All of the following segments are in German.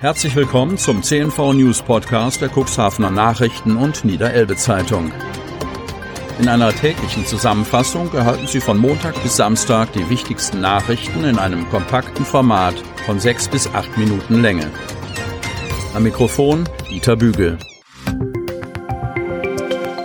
Herzlich willkommen zum CNV News Podcast der Cuxhavener Nachrichten und Niederelbe Zeitung. In einer täglichen Zusammenfassung erhalten Sie von Montag bis Samstag die wichtigsten Nachrichten in einem kompakten Format von sechs bis acht Minuten Länge. Am Mikrofon Dieter Bügel.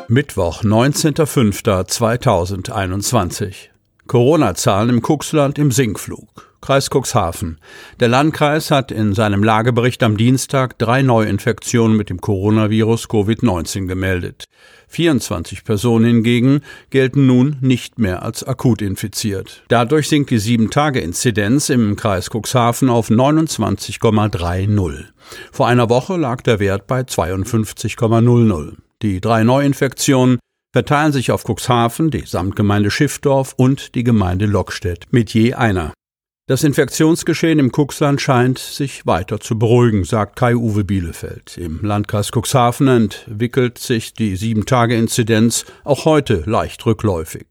Mittwoch, 19.05.2021. Corona-Zahlen im Cuxland im Sinkflug. Kreis Cuxhaven. Der Landkreis hat in seinem Lagebericht am Dienstag drei Neuinfektionen mit dem Coronavirus Covid-19 gemeldet. 24 Personen hingegen gelten nun nicht mehr als akut infiziert. Dadurch sinkt die 7-Tage-Inzidenz im Kreis Cuxhaven auf 29,30. Vor einer Woche lag der Wert bei 52,00. Die drei Neuinfektionen verteilen sich auf Cuxhaven, die Samtgemeinde Schiffdorf und die Gemeinde Lockstedt mit je einer. Das Infektionsgeschehen im Cuxland scheint sich weiter zu beruhigen, sagt Kai-Uwe Bielefeld. Im Landkreis Cuxhaven entwickelt sich die Sieben-Tage-Inzidenz auch heute leicht rückläufig.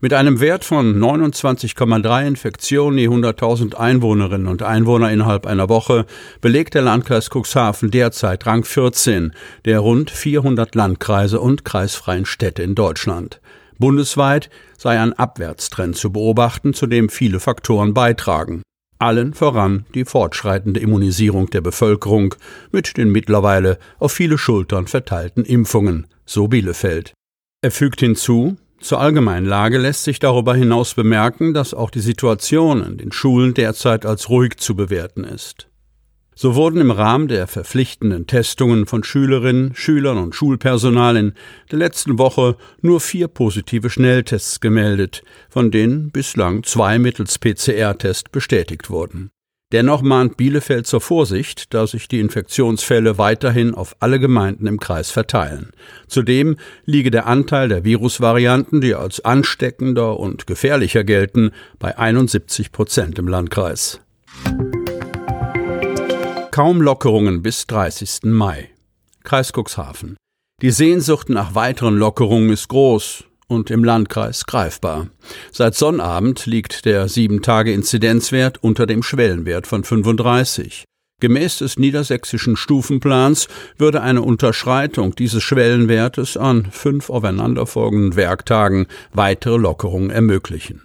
Mit einem Wert von 29,3 Infektionen je 100.000 Einwohnerinnen und Einwohner innerhalb einer Woche belegt der Landkreis Cuxhaven derzeit Rang 14 der rund 400 Landkreise und kreisfreien Städte in Deutschland. Bundesweit sei ein Abwärtstrend zu beobachten, zu dem viele Faktoren beitragen. Allen voran die fortschreitende Immunisierung der Bevölkerung mit den mittlerweile auf viele Schultern verteilten Impfungen, so Bielefeld. Er fügt hinzu, zur allgemeinen Lage lässt sich darüber hinaus bemerken, dass auch die Situation in den Schulen derzeit als ruhig zu bewerten ist. So wurden im Rahmen der verpflichtenden Testungen von Schülerinnen, Schülern und Schulpersonal in der letzten Woche nur vier positive Schnelltests gemeldet, von denen bislang zwei mittels PCR-Test bestätigt wurden. Dennoch mahnt Bielefeld zur Vorsicht, da sich die Infektionsfälle weiterhin auf alle Gemeinden im Kreis verteilen. Zudem liege der Anteil der Virusvarianten, die als ansteckender und gefährlicher gelten, bei 71 Prozent im Landkreis kaum Lockerungen bis 30. Mai. Kreis Cuxhaven. Die Sehnsucht nach weiteren Lockerungen ist groß und im Landkreis greifbar. Seit Sonnabend liegt der 7-Tage-Inzidenzwert unter dem Schwellenwert von 35. Gemäß des niedersächsischen Stufenplans würde eine Unterschreitung dieses Schwellenwertes an fünf aufeinanderfolgenden Werktagen weitere Lockerungen ermöglichen.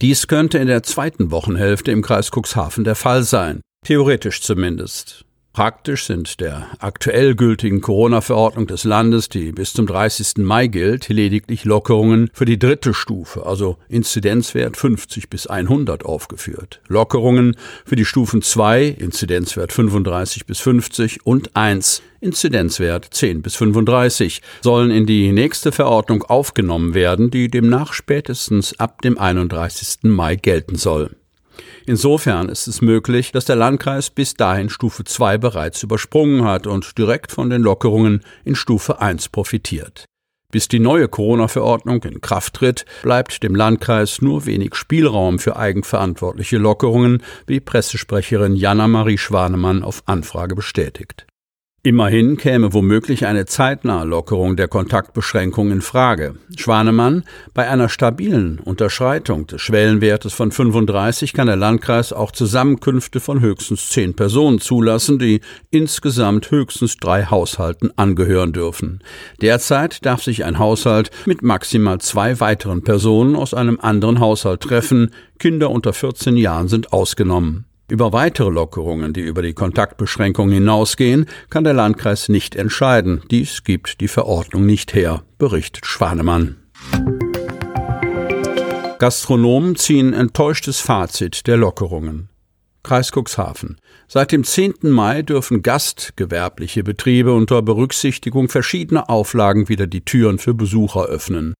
Dies könnte in der zweiten Wochenhälfte im Kreis Cuxhaven der Fall sein. Theoretisch zumindest. Praktisch sind der aktuell gültigen Corona-Verordnung des Landes, die bis zum 30. Mai gilt, lediglich Lockerungen für die dritte Stufe, also Inzidenzwert 50 bis 100 aufgeführt. Lockerungen für die Stufen 2, Inzidenzwert 35 bis 50 und 1, Inzidenzwert 10 bis 35, sollen in die nächste Verordnung aufgenommen werden, die demnach spätestens ab dem 31. Mai gelten soll. Insofern ist es möglich, dass der Landkreis bis dahin Stufe 2 bereits übersprungen hat und direkt von den Lockerungen in Stufe 1 profitiert. Bis die neue Corona-Verordnung in Kraft tritt, bleibt dem Landkreis nur wenig Spielraum für eigenverantwortliche Lockerungen, wie Pressesprecherin Jana-Marie Schwanemann auf Anfrage bestätigt. Immerhin käme womöglich eine zeitnahe Lockerung der Kontaktbeschränkung in Frage. Schwanemann, bei einer stabilen Unterschreitung des Schwellenwertes von 35 kann der Landkreis auch Zusammenkünfte von höchstens zehn Personen zulassen, die insgesamt höchstens drei Haushalten angehören dürfen. Derzeit darf sich ein Haushalt mit maximal zwei weiteren Personen aus einem anderen Haushalt treffen. Kinder unter 14 Jahren sind ausgenommen. Über weitere Lockerungen, die über die Kontaktbeschränkungen hinausgehen, kann der Landkreis nicht entscheiden. Dies gibt die Verordnung nicht her, berichtet Schwanemann. Gastronomen ziehen enttäuschtes Fazit der Lockerungen. Kreis Cuxhaven. Seit dem 10. Mai dürfen gastgewerbliche Betriebe unter Berücksichtigung verschiedener Auflagen wieder die Türen für Besucher öffnen.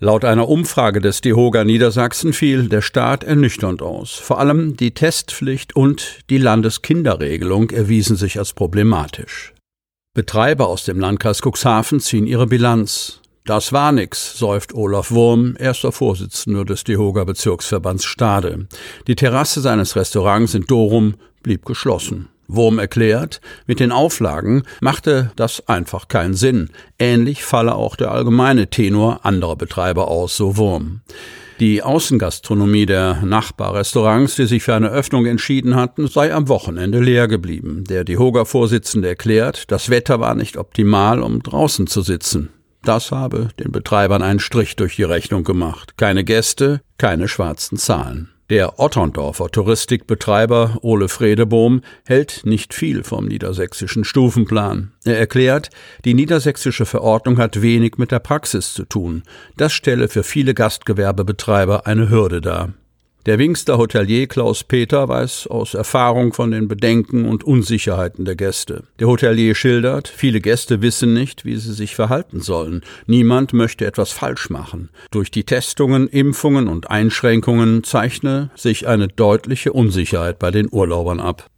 Laut einer Umfrage des DEHOGA Niedersachsen fiel der Staat ernüchternd aus. Vor allem die Testpflicht und die Landeskinderregelung erwiesen sich als problematisch. Betreiber aus dem Landkreis Cuxhaven ziehen ihre Bilanz. Das war nix, säuft Olaf Wurm, erster Vorsitzender des DEHOGA Bezirksverbands Stade. Die Terrasse seines Restaurants in Dorum blieb geschlossen. Wurm erklärt, mit den Auflagen machte das einfach keinen Sinn. Ähnlich falle auch der allgemeine Tenor anderer Betreiber aus, so Wurm. Die Außengastronomie der Nachbarrestaurants, die sich für eine Öffnung entschieden hatten, sei am Wochenende leer geblieben. Der DEHOGA-Vorsitzende erklärt, das Wetter war nicht optimal, um draußen zu sitzen. Das habe den Betreibern einen Strich durch die Rechnung gemacht. Keine Gäste, keine schwarzen Zahlen. Der Otterndorfer Touristikbetreiber Ole Fredebohm hält nicht viel vom niedersächsischen Stufenplan. Er erklärt, die niedersächsische Verordnung hat wenig mit der Praxis zu tun. Das stelle für viele Gastgewerbebetreiber eine Hürde dar. Der Wingster Hotelier Klaus Peter weiß aus Erfahrung von den Bedenken und Unsicherheiten der Gäste. Der Hotelier schildert, viele Gäste wissen nicht, wie sie sich verhalten sollen. Niemand möchte etwas falsch machen. Durch die Testungen, Impfungen und Einschränkungen zeichne sich eine deutliche Unsicherheit bei den Urlaubern ab.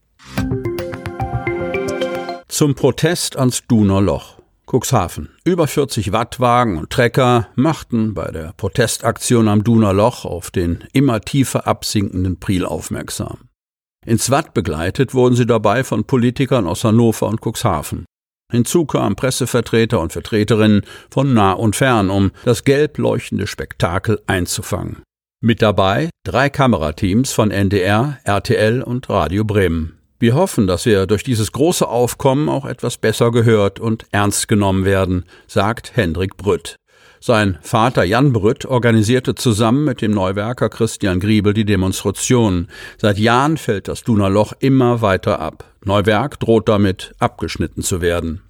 Zum Protest ans Duner Loch. Cuxhaven. Über 40 Wattwagen und Trecker machten bei der Protestaktion am Duner Loch auf den immer tiefer absinkenden Priel aufmerksam. Ins Watt begleitet wurden sie dabei von Politikern aus Hannover und Cuxhaven. Hinzu kamen Pressevertreter und Vertreterinnen von nah und fern, um das gelb leuchtende Spektakel einzufangen. Mit dabei drei Kamerateams von NDR, RTL und Radio Bremen. Wir hoffen, dass wir durch dieses große Aufkommen auch etwas besser gehört und ernst genommen werden, sagt Hendrik Brütt. Sein Vater Jan Brütt organisierte zusammen mit dem Neuwerker Christian Griebel die Demonstration. Seit Jahren fällt das Duner Loch immer weiter ab. Neuwerk droht damit, abgeschnitten zu werden.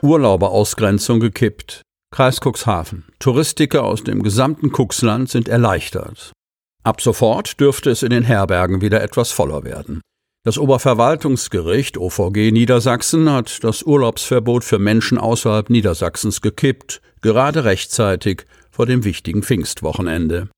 Urlauberausgrenzung gekippt. Kreis Cuxhaven. Touristiker aus dem gesamten Cuxland sind erleichtert. Ab sofort dürfte es in den Herbergen wieder etwas voller werden. Das Oberverwaltungsgericht OVG Niedersachsen hat das Urlaubsverbot für Menschen außerhalb Niedersachsens gekippt, gerade rechtzeitig vor dem wichtigen Pfingstwochenende.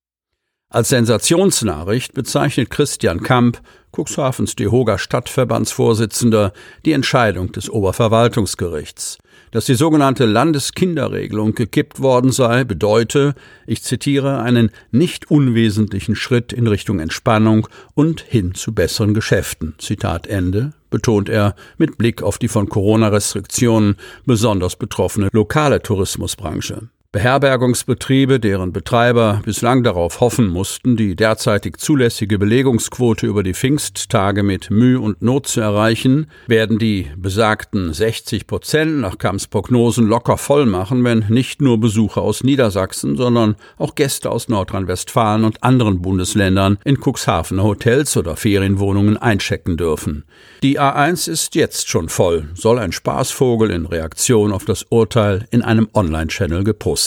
Als Sensationsnachricht bezeichnet Christian Kamp, Cuxhavens Dehoga Stadtverbandsvorsitzender, die Entscheidung des Oberverwaltungsgerichts. Dass die sogenannte Landeskinderregelung gekippt worden sei, bedeute, ich zitiere, einen nicht unwesentlichen Schritt in Richtung Entspannung und hin zu besseren Geschäften. Zitat Ende, betont er mit Blick auf die von Corona-Restriktionen besonders betroffene lokale Tourismusbranche. Beherbergungsbetriebe, deren Betreiber bislang darauf hoffen mussten, die derzeitig zulässige Belegungsquote über die Pfingsttage mit Mühe und Not zu erreichen, werden die besagten 60 Prozent nach Kamps Prognosen locker voll machen, wenn nicht nur Besucher aus Niedersachsen, sondern auch Gäste aus Nordrhein-Westfalen und anderen Bundesländern in Cuxhavener Hotels oder Ferienwohnungen einchecken dürfen. Die A1 ist jetzt schon voll, soll ein Spaßvogel in Reaktion auf das Urteil in einem Online-Channel gepostet